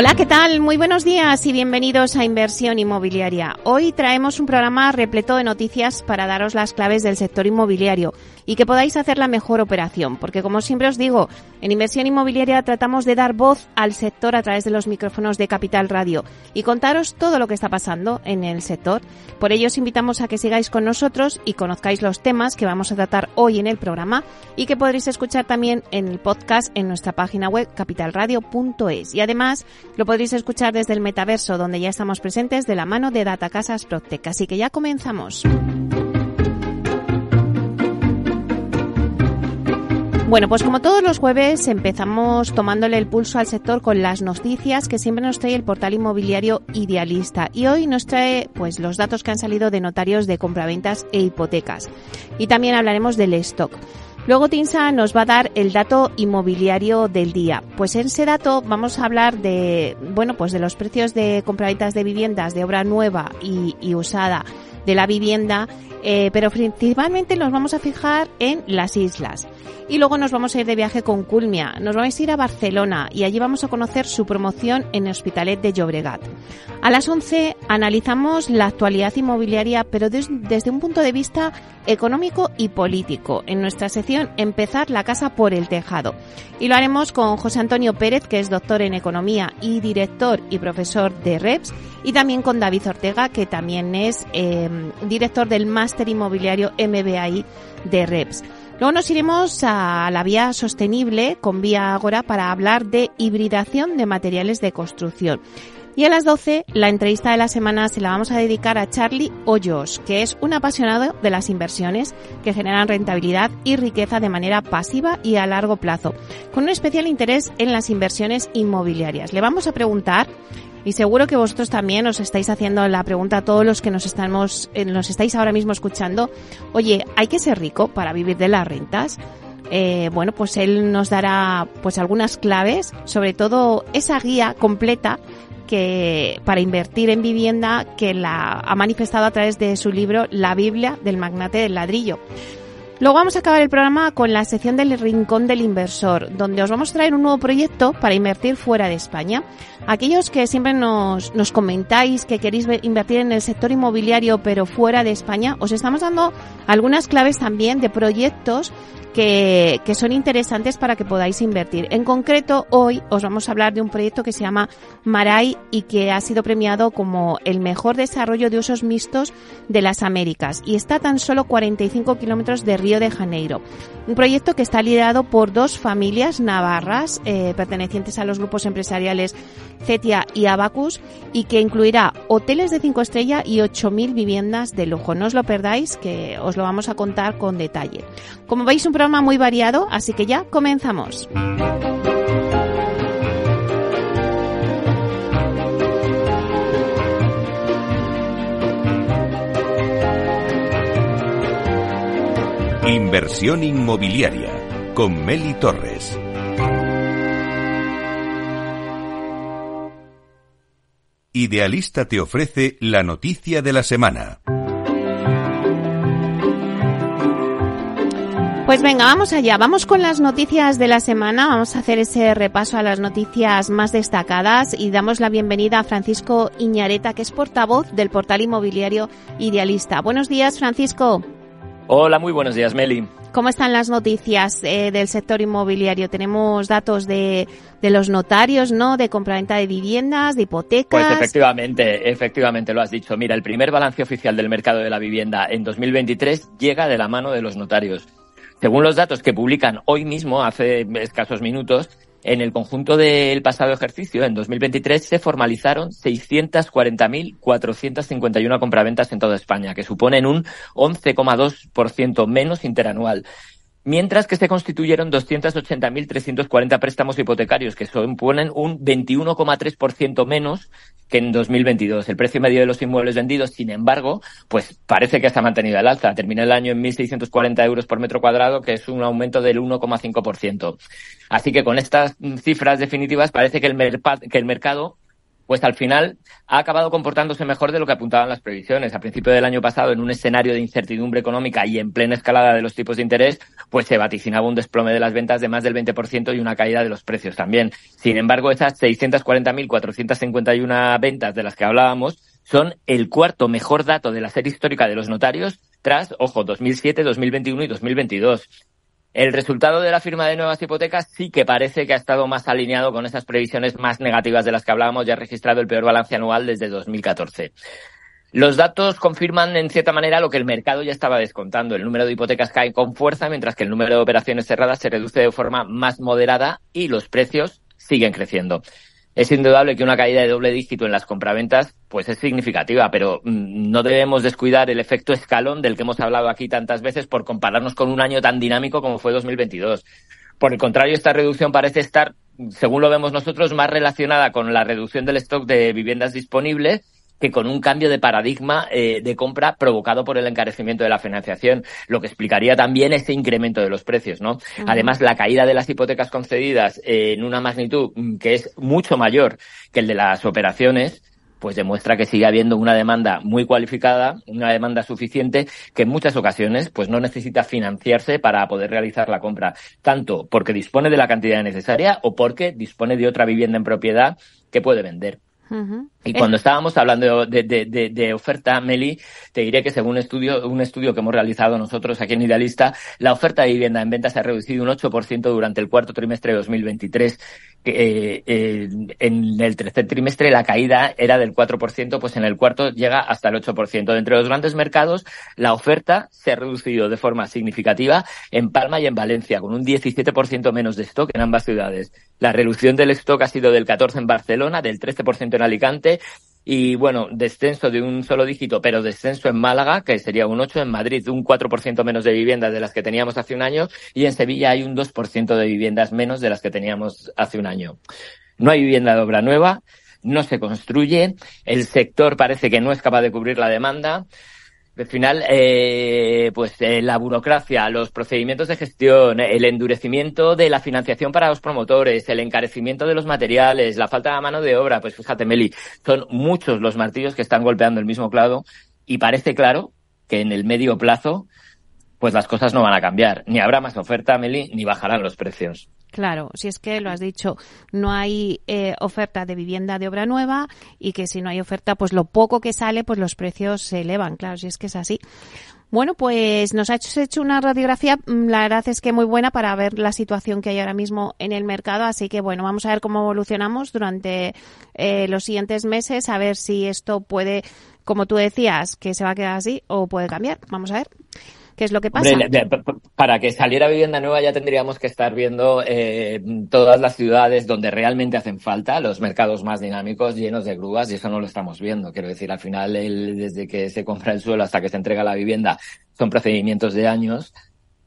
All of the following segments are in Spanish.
Hola, ¿qué tal? Muy buenos días y bienvenidos a Inversión Inmobiliaria. Hoy traemos un programa repleto de noticias para daros las claves del sector inmobiliario y que podáis hacer la mejor operación, porque como siempre os digo, en inversión inmobiliaria tratamos de dar voz al sector a través de los micrófonos de Capital Radio y contaros todo lo que está pasando en el sector. Por ello os invitamos a que sigáis con nosotros y conozcáis los temas que vamos a tratar hoy en el programa y que podréis escuchar también en el podcast en nuestra página web capitalradio.es. Y además lo podréis escuchar desde el metaverso donde ya estamos presentes de la mano de Datacasas Proctec. Así que ya comenzamos. Bueno, pues como todos los jueves empezamos tomándole el pulso al sector con las noticias que siempre nos trae el portal inmobiliario Idealista y hoy nos trae pues los datos que han salido de notarios de compraventas e hipotecas y también hablaremos del stock. Luego Tinsa nos va a dar el dato inmobiliario del día. Pues en ese dato vamos a hablar de, bueno, pues de los precios de compraventas de viviendas de obra nueva y usada de la vivienda, eh, pero principalmente nos vamos a fijar en las islas. Y luego nos vamos a ir de viaje con Culmia. Nos vamos a ir a Barcelona y allí vamos a conocer su promoción en Hospitalet de Llobregat. A las 11 analizamos la actualidad inmobiliaria, pero desde un punto de vista económico y político. En nuestra sección Empezar la casa por el tejado. Y lo haremos con José Antonio Pérez, que es doctor en economía y director y profesor de REPS, y también con David Ortega, que también es eh, director del máster inmobiliario MBAI de REPS. Luego nos iremos a la vía sostenible con Vía Agora para hablar de hibridación de materiales de construcción. Y a las 12, la entrevista de la semana se la vamos a dedicar a Charlie Hoyos, que es un apasionado de las inversiones que generan rentabilidad y riqueza de manera pasiva y a largo plazo, con un especial interés en las inversiones inmobiliarias. Le vamos a preguntar y seguro que vosotros también os estáis haciendo la pregunta a todos los que nos estamos, eh, nos estáis ahora mismo escuchando. Oye, ¿hay que ser rico para vivir de las rentas? Eh, bueno, pues él nos dará pues algunas claves, sobre todo esa guía completa que para invertir en vivienda que la ha manifestado a través de su libro La Biblia del magnate del ladrillo. Luego vamos a acabar el programa con la sección del Rincón del Inversor, donde os vamos a traer un nuevo proyecto para invertir fuera de España. Aquellos que siempre nos, comentáis que queréis invertir en el sector inmobiliario pero fuera de España, os estamos dando algunas claves también de proyectos que, que, son interesantes para que podáis invertir. En concreto, hoy os vamos a hablar de un proyecto que se llama Marai y que ha sido premiado como el mejor desarrollo de usos mixtos de las Américas y está a tan solo 45 kilómetros de Río de Janeiro. Un proyecto que está liderado por dos familias navarras eh, pertenecientes a los grupos empresariales Cetia y Abacus y que incluirá hoteles de cinco estrellas y 8.000 viviendas de lujo. No os lo perdáis que os lo vamos a contar con detalle. Como veis, un programa muy variado, así que ya comenzamos. Inversión inmobiliaria con Meli Torres. Idealista te ofrece la noticia de la semana. Pues venga, vamos allá. Vamos con las noticias de la semana. Vamos a hacer ese repaso a las noticias más destacadas y damos la bienvenida a Francisco Iñareta, que es portavoz del portal inmobiliario Idealista. Buenos días, Francisco. Hola, muy buenos días, Meli. ¿Cómo están las noticias eh, del sector inmobiliario? Tenemos datos de, de los notarios, ¿no? De compraventa de viviendas, de hipotecas. Pues efectivamente, efectivamente lo has dicho. Mira, el primer balance oficial del mercado de la vivienda en 2023 llega de la mano de los notarios. Según los datos que publican hoy mismo, hace escasos minutos, en el conjunto del pasado ejercicio, en 2023, se formalizaron 640.451 compraventas en toda España, que suponen un 11,2% menos interanual mientras que se constituyeron 280.340 préstamos hipotecarios, que suponen un 21,3% menos que en 2022. El precio medio de los inmuebles vendidos, sin embargo, pues parece que se ha mantenido al alza. Termina el año en 1.640 euros por metro cuadrado, que es un aumento del 1,5%. Así que con estas cifras definitivas parece que el, que el mercado pues al final ha acabado comportándose mejor de lo que apuntaban las previsiones. A principio del año pasado, en un escenario de incertidumbre económica y en plena escalada de los tipos de interés, pues se vaticinaba un desplome de las ventas de más del 20% y una caída de los precios también. Sin embargo, esas 640.451 ventas de las que hablábamos son el cuarto mejor dato de la serie histórica de los notarios tras, ojo, 2007, 2021 y 2022. El resultado de la firma de nuevas hipotecas sí que parece que ha estado más alineado con esas previsiones más negativas de las que hablábamos y ha registrado el peor balance anual desde 2014. Los datos confirman en cierta manera lo que el mercado ya estaba descontando. El número de hipotecas cae con fuerza, mientras que el número de operaciones cerradas se reduce de forma más moderada y los precios siguen creciendo. Es indudable que una caída de doble dígito en las compraventas pues es significativa, pero mm, no debemos descuidar el efecto escalón del que hemos hablado aquí tantas veces por compararnos con un año tan dinámico como fue 2022. Por el contrario, esta reducción parece estar, según lo vemos nosotros, más relacionada con la reducción del stock de viviendas disponibles que con un cambio de paradigma eh, de compra provocado por el encarecimiento de la financiación, lo que explicaría también ese incremento de los precios, ¿no? Además, la caída de las hipotecas concedidas en una magnitud que es mucho mayor que el de las operaciones, pues demuestra que sigue habiendo una demanda muy cualificada, una demanda suficiente que en muchas ocasiones pues no necesita financiarse para poder realizar la compra, tanto porque dispone de la cantidad necesaria o porque dispone de otra vivienda en propiedad que puede vender. Y cuando estábamos hablando de, de, de, oferta, Meli, te diré que según estudio, un estudio que hemos realizado nosotros aquí en Idealista, la oferta de vivienda en venta se ha reducido un 8% durante el cuarto trimestre de 2023. Eh, eh, en el tercer trimestre la caída era del 4%, pues en el cuarto llega hasta el 8%. Entre los grandes mercados, la oferta se ha reducido de forma significativa en Palma y en Valencia, con un 17% menos de stock en ambas ciudades. La reducción del stock ha sido del 14% en Barcelona, del 13% en Alicante y bueno, descenso de un solo dígito, pero descenso en Málaga, que sería un 8, en Madrid un 4% menos de viviendas de las que teníamos hace un año y en Sevilla hay un 2% de viviendas menos de las que teníamos hace un año. No hay vivienda de obra nueva, no se construye, el sector parece que no es capaz de cubrir la demanda. Al final, eh, pues eh, la burocracia, los procedimientos de gestión, el endurecimiento de la financiación para los promotores, el encarecimiento de los materiales, la falta de mano de obra, pues fíjate, Meli, son muchos los martillos que están golpeando el mismo clavo y parece claro que en el medio plazo, pues las cosas no van a cambiar. Ni habrá más oferta, Meli, ni bajarán los precios. Claro, si es que lo has dicho, no hay eh, oferta de vivienda de obra nueva y que si no hay oferta, pues lo poco que sale, pues los precios se elevan. Claro, si es que es así. Bueno, pues nos ha hecho una radiografía, mm, la verdad es que muy buena para ver la situación que hay ahora mismo en el mercado, así que bueno, vamos a ver cómo evolucionamos durante eh, los siguientes meses, a ver si esto puede, como tú decías, que se va a quedar así o puede cambiar. Vamos a ver. ¿Qué es lo que pasa? para que saliera vivienda nueva ya tendríamos que estar viendo eh, todas las ciudades donde realmente hacen falta, los mercados más dinámicos, llenos de grúas, y eso no lo estamos viendo. Quiero decir, al final, desde que se compra el suelo hasta que se entrega la vivienda, son procedimientos de años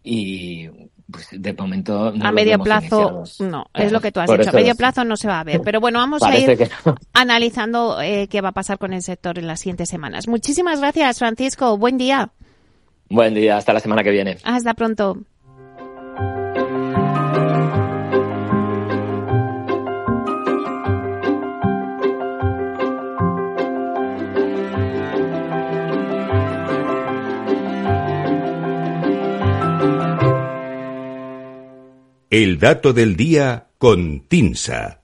y pues de momento a medio plazo no es lo que tú has dicho a medio plazo no se va a ver. Pero bueno vamos a ir analizando eh, qué va a pasar con el sector en las siguientes semanas. Muchísimas gracias Francisco. Buen día Buen día, hasta la semana que viene. Hasta pronto. El dato del día con Tinsa.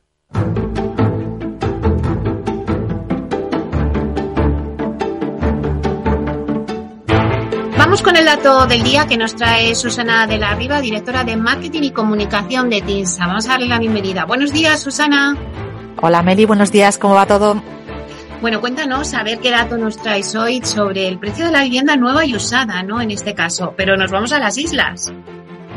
Con el dato del día que nos trae Susana de la Riva, directora de Marketing y Comunicación de TINSA. Vamos a darle la bienvenida. Buenos días, Susana. Hola, Meli. Buenos días. ¿Cómo va todo? Bueno, cuéntanos a ver qué dato nos traes hoy sobre el precio de la vivienda nueva y usada, ¿no? En este caso, pero nos vamos a las islas.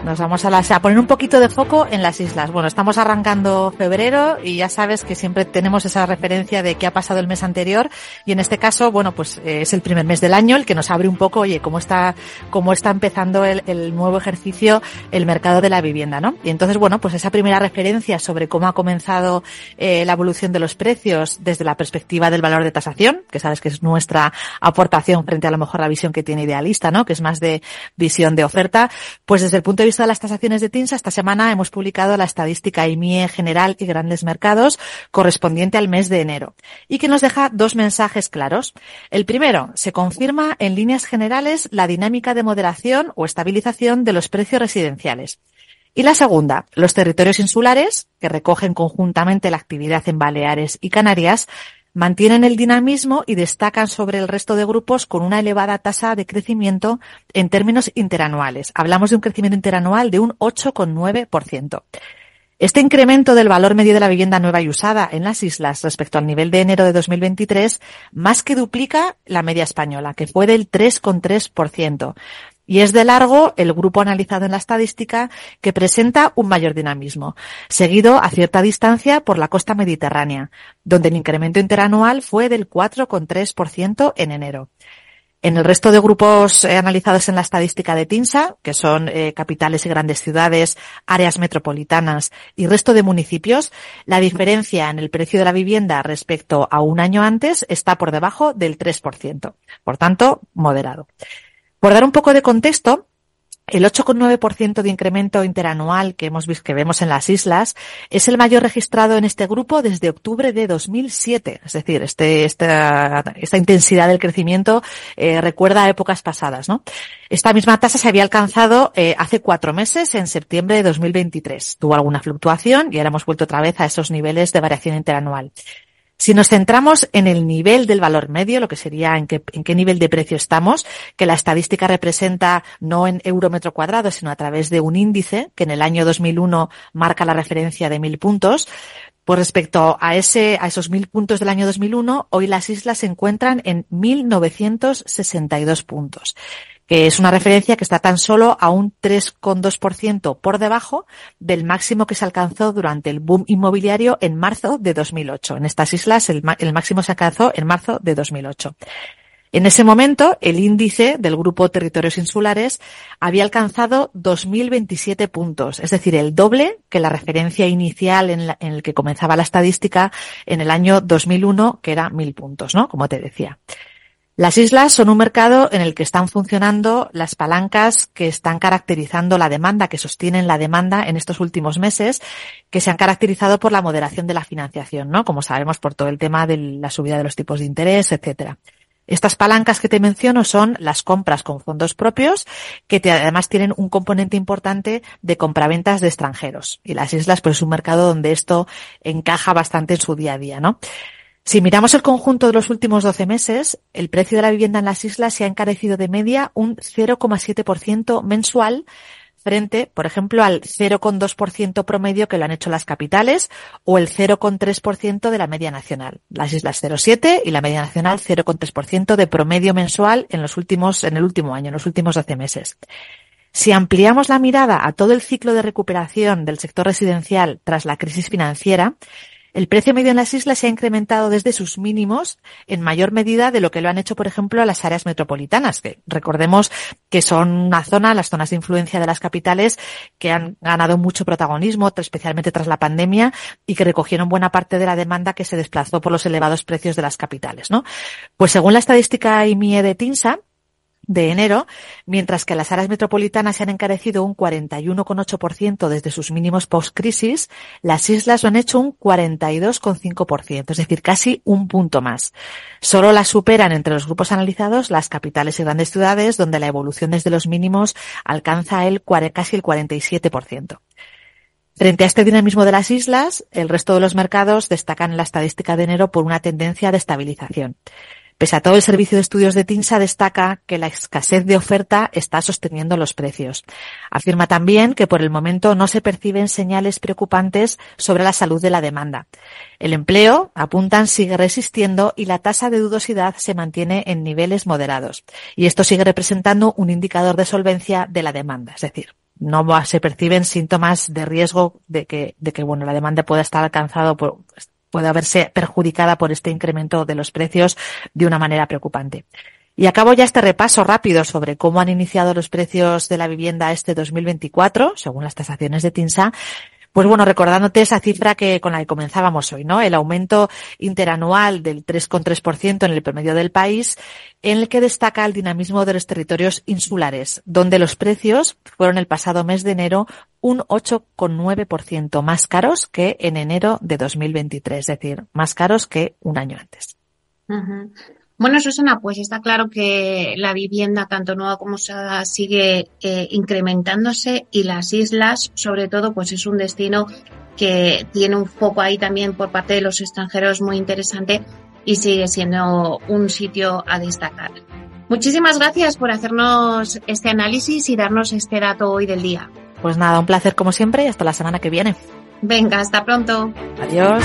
Nos vamos a, las, a poner un poquito de foco en las islas. Bueno, estamos arrancando febrero y ya sabes que siempre tenemos esa referencia de qué ha pasado el mes anterior y en este caso, bueno, pues eh, es el primer mes del año el que nos abre un poco, oye, cómo está, cómo está empezando el, el nuevo ejercicio, el mercado de la vivienda, ¿no? Y entonces, bueno, pues esa primera referencia sobre cómo ha comenzado eh, la evolución de los precios desde la perspectiva del valor de tasación, que sabes que es nuestra aportación frente a lo mejor la visión que tiene idealista, ¿no? Que es más de visión de oferta, pues desde el punto de de las tasaciones de TINSA, esta semana hemos publicado la estadística IMIE general y grandes mercados correspondiente al mes de enero y que nos deja dos mensajes claros. El primero, se confirma en líneas generales la dinámica de moderación o estabilización de los precios residenciales. Y la segunda, los territorios insulares, que recogen conjuntamente la actividad en Baleares y Canarias, mantienen el dinamismo y destacan sobre el resto de grupos con una elevada tasa de crecimiento en términos interanuales. Hablamos de un crecimiento interanual de un 8,9%. Este incremento del valor medio de la vivienda nueva y usada en las islas respecto al nivel de enero de 2023 más que duplica la media española, que fue del 3,3%. Y es de largo el grupo analizado en la estadística que presenta un mayor dinamismo, seguido a cierta distancia por la costa mediterránea, donde el incremento interanual fue del 4,3% en enero. En el resto de grupos eh, analizados en la estadística de TINSA, que son eh, capitales y grandes ciudades, áreas metropolitanas y resto de municipios, la diferencia en el precio de la vivienda respecto a un año antes está por debajo del 3%. Por tanto, moderado. Por dar un poco de contexto, el 8,9% de incremento interanual que vemos en las islas es el mayor registrado en este grupo desde octubre de 2007. Es decir, este, esta, esta intensidad del crecimiento eh, recuerda a épocas pasadas, ¿no? Esta misma tasa se había alcanzado eh, hace cuatro meses, en septiembre de 2023. Tuvo alguna fluctuación y ahora hemos vuelto otra vez a esos niveles de variación interanual. Si nos centramos en el nivel del valor medio, lo que sería en qué, nivel de precio estamos, que la estadística representa no en euro metro cuadrado, sino a través de un índice que en el año 2001 marca la referencia de mil puntos, pues respecto a ese, a esos mil puntos del año 2001, hoy las islas se encuentran en 1962 puntos que es una referencia que está tan solo a un 3,2% por debajo del máximo que se alcanzó durante el boom inmobiliario en marzo de 2008. En estas islas el, máximo se alcanzó en marzo de 2008. En ese momento, el índice del grupo Territorios Insulares había alcanzado 2.027 puntos, es decir, el doble que la referencia inicial en, la, el que comenzaba la estadística en el año 2001, que era 1.000 puntos, ¿no? Como te decía. Las islas son un mercado en el que están funcionando las palancas que están caracterizando la demanda, que sostienen la demanda en estos últimos meses, que se han caracterizado por la moderación de la financiación, ¿no? Como sabemos por todo el tema de la subida de los tipos de interés, etcétera. Estas palancas que te menciono son las compras con fondos propios, que además tienen un componente importante de compraventas de extranjeros. Y las islas, pues es un mercado donde esto encaja bastante en su día a día, ¿no? Si miramos el conjunto de los últimos 12 meses, el precio de la vivienda en las islas se ha encarecido de media un 0,7% mensual frente, por ejemplo, al 0,2% promedio que lo han hecho las capitales o el 0,3% de la media nacional. Las islas 0,7 y la media nacional 0,3% de promedio mensual en los últimos, en el último año, en los últimos 12 meses. Si ampliamos la mirada a todo el ciclo de recuperación del sector residencial tras la crisis financiera, el precio medio en las islas se ha incrementado desde sus mínimos en mayor medida de lo que lo han hecho, por ejemplo, las áreas metropolitanas, que recordemos que son una zona, las zonas de influencia de las capitales, que han ganado mucho protagonismo, especialmente tras la pandemia, y que recogieron buena parte de la demanda que se desplazó por los elevados precios de las capitales, ¿no? Pues según la estadística IMIE de TINSA, de enero, mientras que las áreas metropolitanas se han encarecido un 41,8% desde sus mínimos post-crisis, las islas lo han hecho un 42,5%, es decir, casi un punto más. Solo las superan entre los grupos analizados las capitales y grandes ciudades, donde la evolución desde los mínimos alcanza el casi el 47%. Frente a este dinamismo de las islas, el resto de los mercados destacan en la estadística de enero por una tendencia de estabilización. Pese a todo, el servicio de estudios de TINSA destaca que la escasez de oferta está sosteniendo los precios. Afirma también que por el momento no se perciben señales preocupantes sobre la salud de la demanda. El empleo, apuntan, sigue resistiendo y la tasa de dudosidad se mantiene en niveles moderados. Y esto sigue representando un indicador de solvencia de la demanda, es decir, no se perciben síntomas de riesgo de que, de que bueno, la demanda pueda estar alcanzado por, puede haberse perjudicada por este incremento de los precios de una manera preocupante. Y acabo ya este repaso rápido sobre cómo han iniciado los precios de la vivienda este 2024, según las tasaciones de TINSA. Pues bueno, recordándote esa cifra que con la que comenzábamos hoy, ¿no? El aumento interanual del 3,3% en el promedio del país, en el que destaca el dinamismo de los territorios insulares, donde los precios fueron el pasado mes de enero un 8,9% más caros que en enero de 2023, es decir, más caros que un año antes. Bueno, Susana, pues está claro que la vivienda, tanto nueva como usada, sigue eh, incrementándose y las islas, sobre todo, pues es un destino que tiene un foco ahí también por parte de los extranjeros muy interesante y sigue siendo un sitio a destacar. Muchísimas gracias por hacernos este análisis y darnos este dato hoy del día. Pues nada, un placer como siempre y hasta la semana que viene. Venga, hasta pronto. Adiós.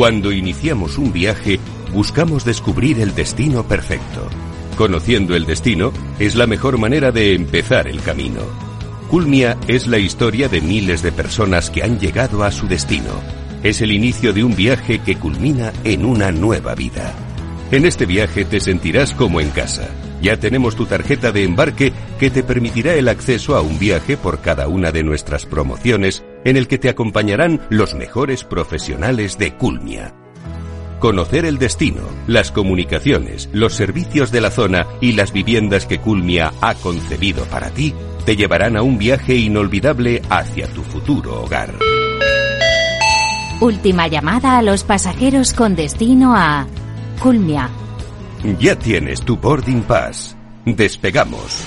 Cuando iniciamos un viaje, buscamos descubrir el destino perfecto. Conociendo el destino es la mejor manera de empezar el camino. Culmia es la historia de miles de personas que han llegado a su destino. Es el inicio de un viaje que culmina en una nueva vida. En este viaje te sentirás como en casa. Ya tenemos tu tarjeta de embarque que te permitirá el acceso a un viaje por cada una de nuestras promociones en el que te acompañarán los mejores profesionales de Culmia. Conocer el destino, las comunicaciones, los servicios de la zona y las viviendas que Culmia ha concebido para ti te llevarán a un viaje inolvidable hacia tu futuro hogar. Última llamada a los pasajeros con destino a Culmia. Ya tienes tu boarding pass. Despegamos.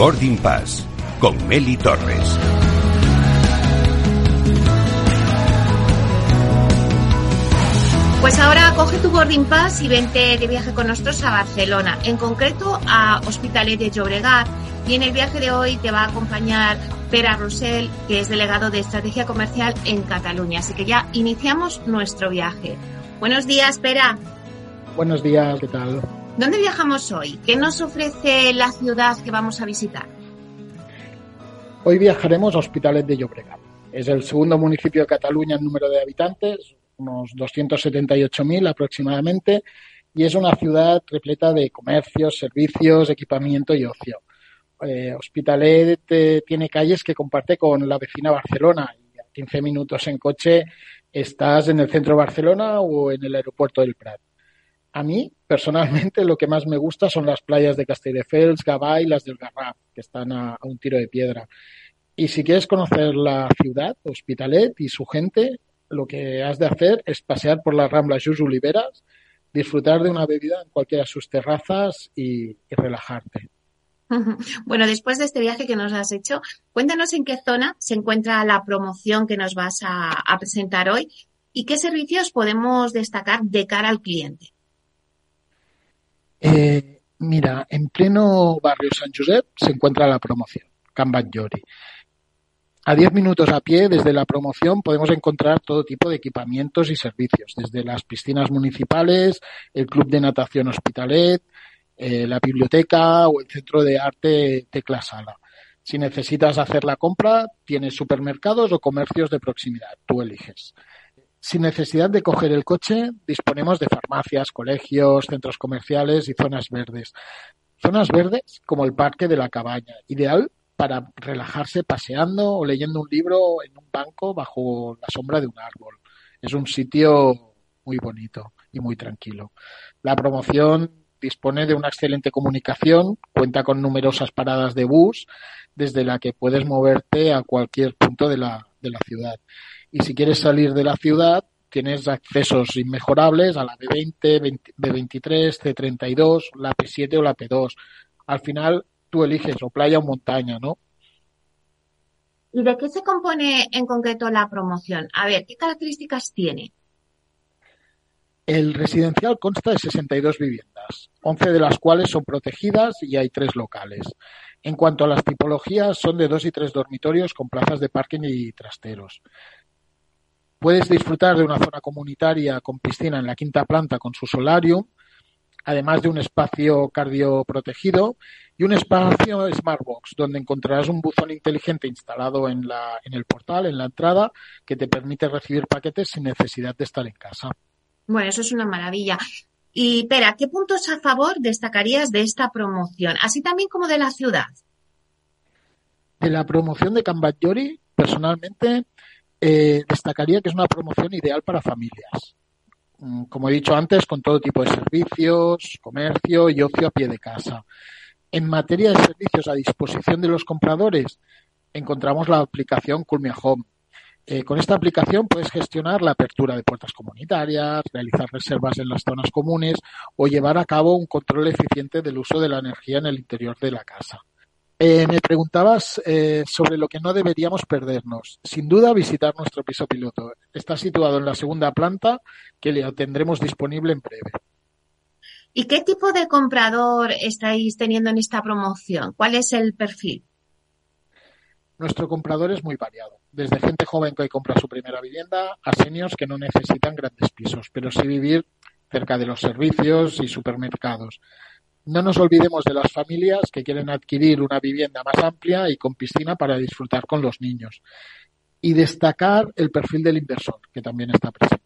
Boarding Pass con Meli Torres. Pues ahora coge tu boarding pass y vente de viaje con nosotros a Barcelona, en concreto a Hospitalet de Llobregat. Y en el viaje de hoy te va a acompañar Pera Rosell, que es delegado de Estrategia Comercial en Cataluña. Así que ya iniciamos nuestro viaje. Buenos días, Pera. Buenos días, ¿qué tal? ¿Dónde viajamos hoy? ¿Qué nos ofrece la ciudad que vamos a visitar? Hoy viajaremos a Hospitalet de Llobregat. Es el segundo municipio de Cataluña en número de habitantes, unos 278.000 aproximadamente, y es una ciudad repleta de comercios, servicios, equipamiento y ocio. Eh, Hospitalet tiene calles que comparte con la vecina Barcelona y a 15 minutos en coche estás en el centro de Barcelona o en el aeropuerto del Prat. A mí, personalmente, lo que más me gusta son las playas de Castelldefels, Gavà y las del Garraf, que están a, un tiro de piedra. Y si quieres conocer la ciudad, Hospitalet y su gente, lo que has de hacer es pasear por las Ramblas Jus Oliveras, disfrutar de una bebida en cualquiera de sus terrazas y, relajarte. Bueno, después de este viaje que nos has hecho, cuéntanos en qué zona se encuentra la promoción que nos vas a presentar hoy y qué servicios podemos destacar de cara al cliente. Eh, mira, en pleno barrio San Josep se encuentra la promoción, Can. A 10 minutos a pie desde la promoción podemos encontrar todo tipo de equipamientos y servicios, desde las piscinas municipales, el club de natación Hospitalet, eh, la biblioteca o el centro de arte Tecla Sala. Si necesitas hacer la compra, tienes supermercados o comercios de proximidad, tú eliges. Sin necesidad de coger el coche, disponemos de farmacias, colegios, centros comerciales y zonas verdes. Zonas verdes como el Parque de la Cabaña, ideal para relajarse paseando o leyendo un libro en un banco bajo la sombra de un árbol. Es un sitio muy bonito y muy tranquilo. La promoción dispone de una excelente comunicación, cuenta con numerosas paradas de bus desde la que puedes moverte a cualquier punto de la, de la ciudad. Y si quieres salir de la ciudad, tienes accesos inmejorables a la B20, B23, C32, la P7 o la P2. Al final tú eliges o playa o montaña, ¿no? ¿Y de qué se compone en concreto la promoción? A ver, ¿qué características tiene? El residencial consta de 62 viviendas, 11 de las cuales son protegidas y hay tres locales. En cuanto a las tipologías, son de dos y tres dormitorios con plazas de parking y trasteros. Puedes disfrutar de una zona comunitaria con piscina en la quinta planta con su solarium, además de un espacio cardioprotegido y un espacio Smartbox, donde encontrarás un buzón inteligente instalado en, la, en el portal, en la entrada, que te permite recibir paquetes sin necesidad de estar en casa. Bueno, eso es una maravilla. Y, Pera, ¿qué puntos a favor destacarías de esta promoción, así también como de la ciudad? De la promoción de Cambadjori, personalmente, eh, destacaría que es una promoción ideal para familias. Mm, como he dicho antes, con todo tipo de servicios, comercio y ocio a pie de casa. En materia de servicios a disposición de los compradores, encontramos la aplicación Culmia Home, eh, con esta aplicación puedes gestionar la apertura de puertas comunitarias, realizar reservas en las zonas comunes o llevar a cabo un control eficiente del uso de la energía en el interior de la casa. Eh, me preguntabas eh, sobre lo que no deberíamos perdernos. Sin duda, visitar nuestro piso piloto. Está situado en la segunda planta, que le tendremos disponible en breve. ¿Y qué tipo de comprador estáis teniendo en esta promoción? ¿Cuál es el perfil? Nuestro comprador es muy variado, desde gente joven que compra su primera vivienda a seniors que no necesitan grandes pisos, pero sí vivir cerca de los servicios y supermercados. No nos olvidemos de las familias que quieren adquirir una vivienda más amplia y con piscina para disfrutar con los niños. Y destacar el perfil del inversor, que también está presente.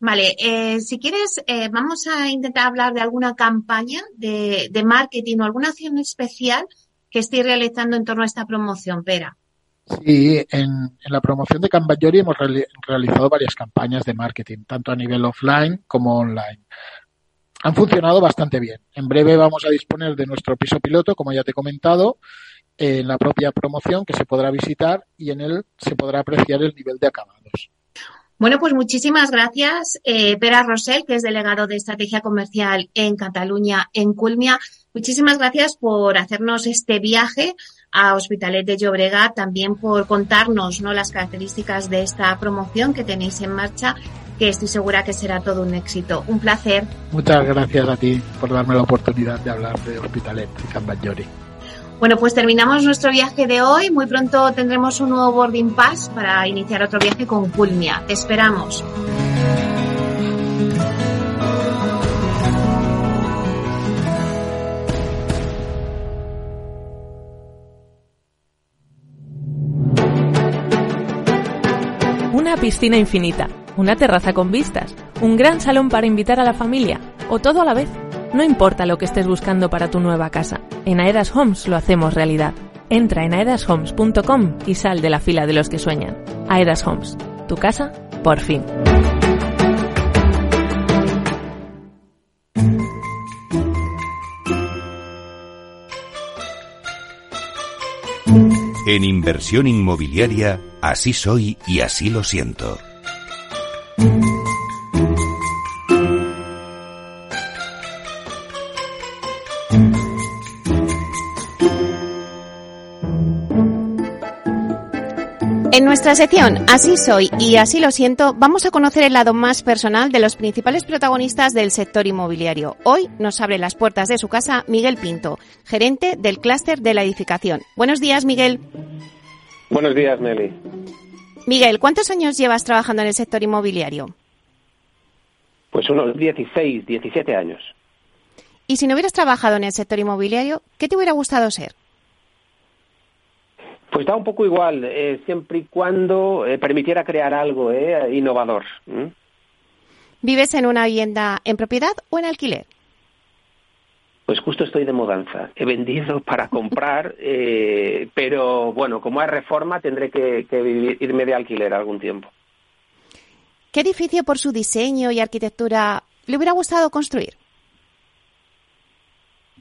Vale, eh, si quieres, eh, vamos a intentar hablar de alguna campaña de, de marketing o alguna acción especial que estoy realizando en torno a esta promoción, Pera. Sí, en, la promoción de Cambajori hemos realizado varias campañas de marketing, tanto a nivel offline como online. Han funcionado bastante bien. En breve vamos a disponer de nuestro piso piloto, como ya te he comentado, en la propia promoción que se podrá visitar y en él se podrá apreciar el nivel de acabados. Bueno, pues muchísimas gracias, eh, Pera Rosell, que es delegado de Estrategia Comercial en Cataluña, en Culmia. Muchísimas gracias por hacernos este viaje a Hospitalet de Llobregat, también por contarnos ¿no? las características de esta promoción que tenéis en marcha, que estoy segura que será todo un éxito. Un placer. Muchas gracias a ti por darme la oportunidad de hablar de Hospitalet y Can bueno, pues terminamos nuestro viaje de hoy. Muy pronto tendremos un nuevo boarding pass para iniciar otro viaje con Culmia. Te esperamos. Una piscina infinita, una terraza con vistas, un gran salón para invitar a la familia o todo a la vez. No importa lo que estés buscando para tu nueva casa, en Aedas Homes lo hacemos realidad. Entra en aedashomes.com y sal de la fila de los que sueñan. Aedas Homes, tu casa, por fin. En inversión inmobiliaria, así soy y así lo siento. En nuestra sección Así soy y así lo siento, vamos a conocer el lado más personal de los principales protagonistas del sector inmobiliario. Hoy nos abre las puertas de su casa Miguel Pinto, gerente del clúster de la edificación. Buenos días, Miguel. Buenos días, Meli. Miguel, ¿cuántos años llevas trabajando en el sector inmobiliario? Pues unos 16, 17 años. Y si no hubieras trabajado en el sector inmobiliario, ¿qué te hubiera gustado ser? Pues da un poco igual, eh, siempre y cuando eh, permitiera crear algo eh, innovador. ¿Vives en una vivienda en propiedad o en alquiler? Pues justo estoy de mudanza. He vendido para comprar, pero bueno, como hay reforma tendré que, irme de alquiler algún tiempo. ¿Qué edificio por su diseño y arquitectura le hubiera gustado construir?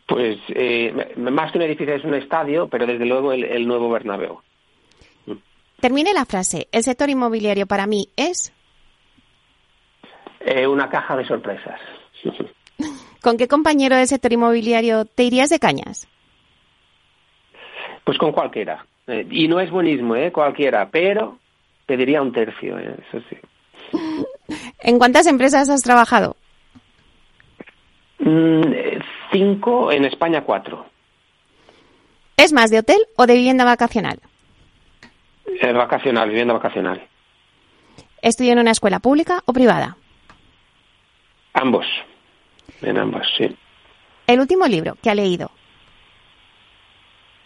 Pues eh, más que un edificio es un estadio, pero desde luego el, nuevo Bernabéu. Termine la frase. El sector inmobiliario para mí es. Eh, una caja de sorpresas. ¿Con qué compañero del sector inmobiliario te irías de cañas? Pues con cualquiera. Eh, y no es buenismo, ¿eh? Cualquiera, pero pediría un tercio, eso sí. ¿En cuántas empresas has trabajado? Mm, cinco, en España cuatro. ¿Es más de hotel o de vivienda vacacional? Vacacional, vivienda vacacional. ¿Estudió en una escuela pública o privada? Ambos. En ambos, sí. ¿El último libro que ha leído?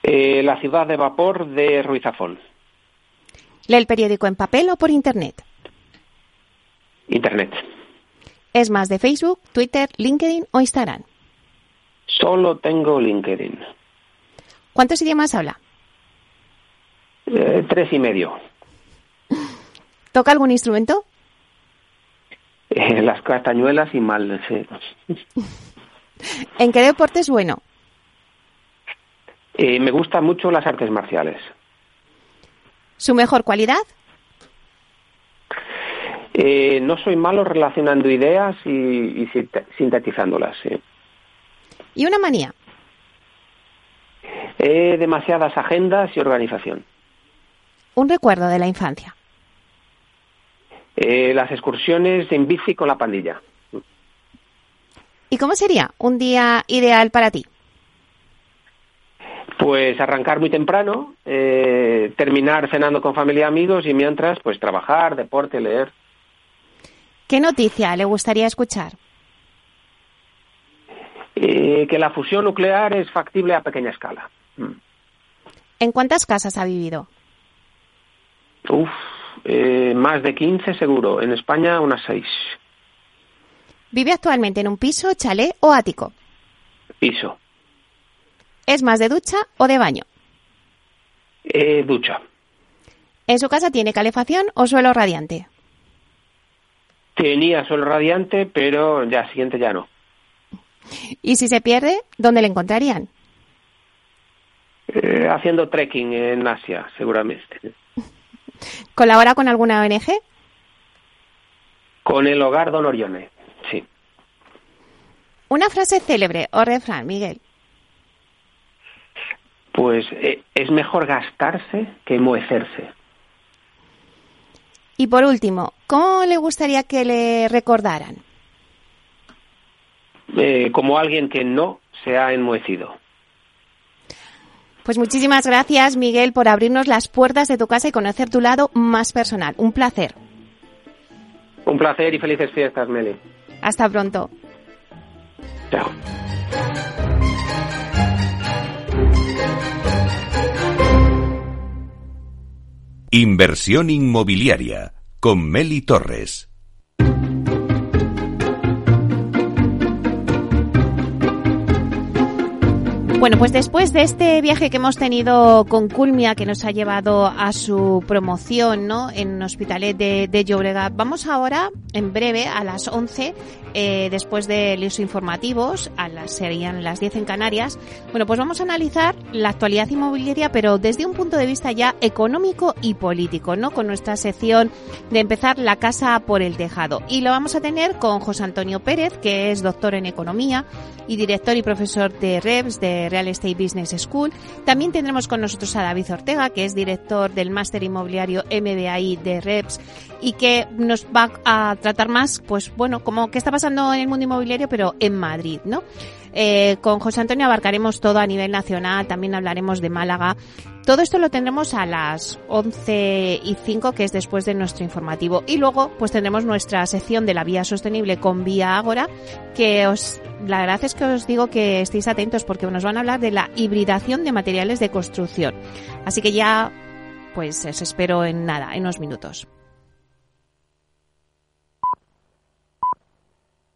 Eh, la ciudad de vapor de Ruiz Zafón. ¿Lee el periódico en papel o por internet? Internet. ¿Es más de Facebook, Twitter, LinkedIn o Instagram? Solo tengo LinkedIn. ¿Cuántos idiomas habla? Eh, tres y medio. ¿Toca algún instrumento? Eh, las castañuelas y mal. ¿En qué deporte es bueno? Eh, me gustan mucho las artes marciales. ¿Su mejor cualidad? no soy malo relacionando ideas y, y sintetizándolas. Sí. ¿Y una manía? Eh, demasiadas agendas y organización. Un recuerdo de la infancia. Eh, las excursiones en bici con la pandilla. ¿Y cómo sería un día ideal para ti? Pues arrancar muy temprano, eh, terminar cenando con familia y amigos y mientras, pues trabajar, deporte, leer. ¿Qué noticia le gustaría escuchar? Eh, que la fusión nuclear es factible a pequeña escala. Mm. ¿En cuántas casas ha vivido? Uf, eh, más de 15 seguro. En España unas 6. ¿Vive actualmente en un piso, chalet o ático? Piso. ¿Es más de ducha o de baño? Eh, ducha. ¿En su casa tiene calefacción o suelo radiante? Tenía suelo radiante, pero ya siguiente ya no. Y si se pierde, ¿dónde le encontrarían? Eh, haciendo trekking en Asia, seguramente. ¿Colabora con alguna ONG? Con el Hogar Don Orione, sí. Una frase célebre o refrán, Miguel. Pues eh, es mejor gastarse que muecerse. Y por último, ¿cómo le gustaría que le recordaran? Eh, como alguien que no se ha enmohecido. Pues muchísimas gracias, Miguel, por abrirnos las puertas de tu casa y conocer tu lado más personal. Un placer. Un placer y felices fiestas, Meli. Hasta pronto. Chao. Inversión inmobiliaria con Meli Torres. Bueno, pues después de este viaje que hemos tenido con Culmia, que nos ha llevado a su promoción ¿no? en Hospitalet de, de Llobregat, vamos ahora, en breve, a las 11, eh, después de los informativos, a las, serían las 10 en Canarias, bueno, pues vamos a analizar la actualidad inmobiliaria, pero desde un punto de vista ya económico y político, ¿no? Con nuestra sección de empezar la casa por el tejado. Y lo vamos a tener con José Antonio Pérez, que es doctor en economía y director y profesor de REVS, de Real Estate Business School. También tendremos con nosotros a David Ortega, que es director del máster inmobiliario MBAI de REVS y que nos va a tratar más, pues bueno, como qué está pasando en el mundo inmobiliario, pero en Madrid, ¿no? Eh, con José Antonio abarcaremos todo a nivel nacional, también hablaremos de Málaga. Todo esto lo tendremos a las 11 y 5, que es después de nuestro informativo. Y luego, pues tendremos nuestra sección de la vía sostenible con Vía Ágora, que os, la verdad es que os digo que estéis atentos porque nos van a hablar de la hibridación de materiales de construcción. Así que ya, pues os espero en nada, en unos minutos.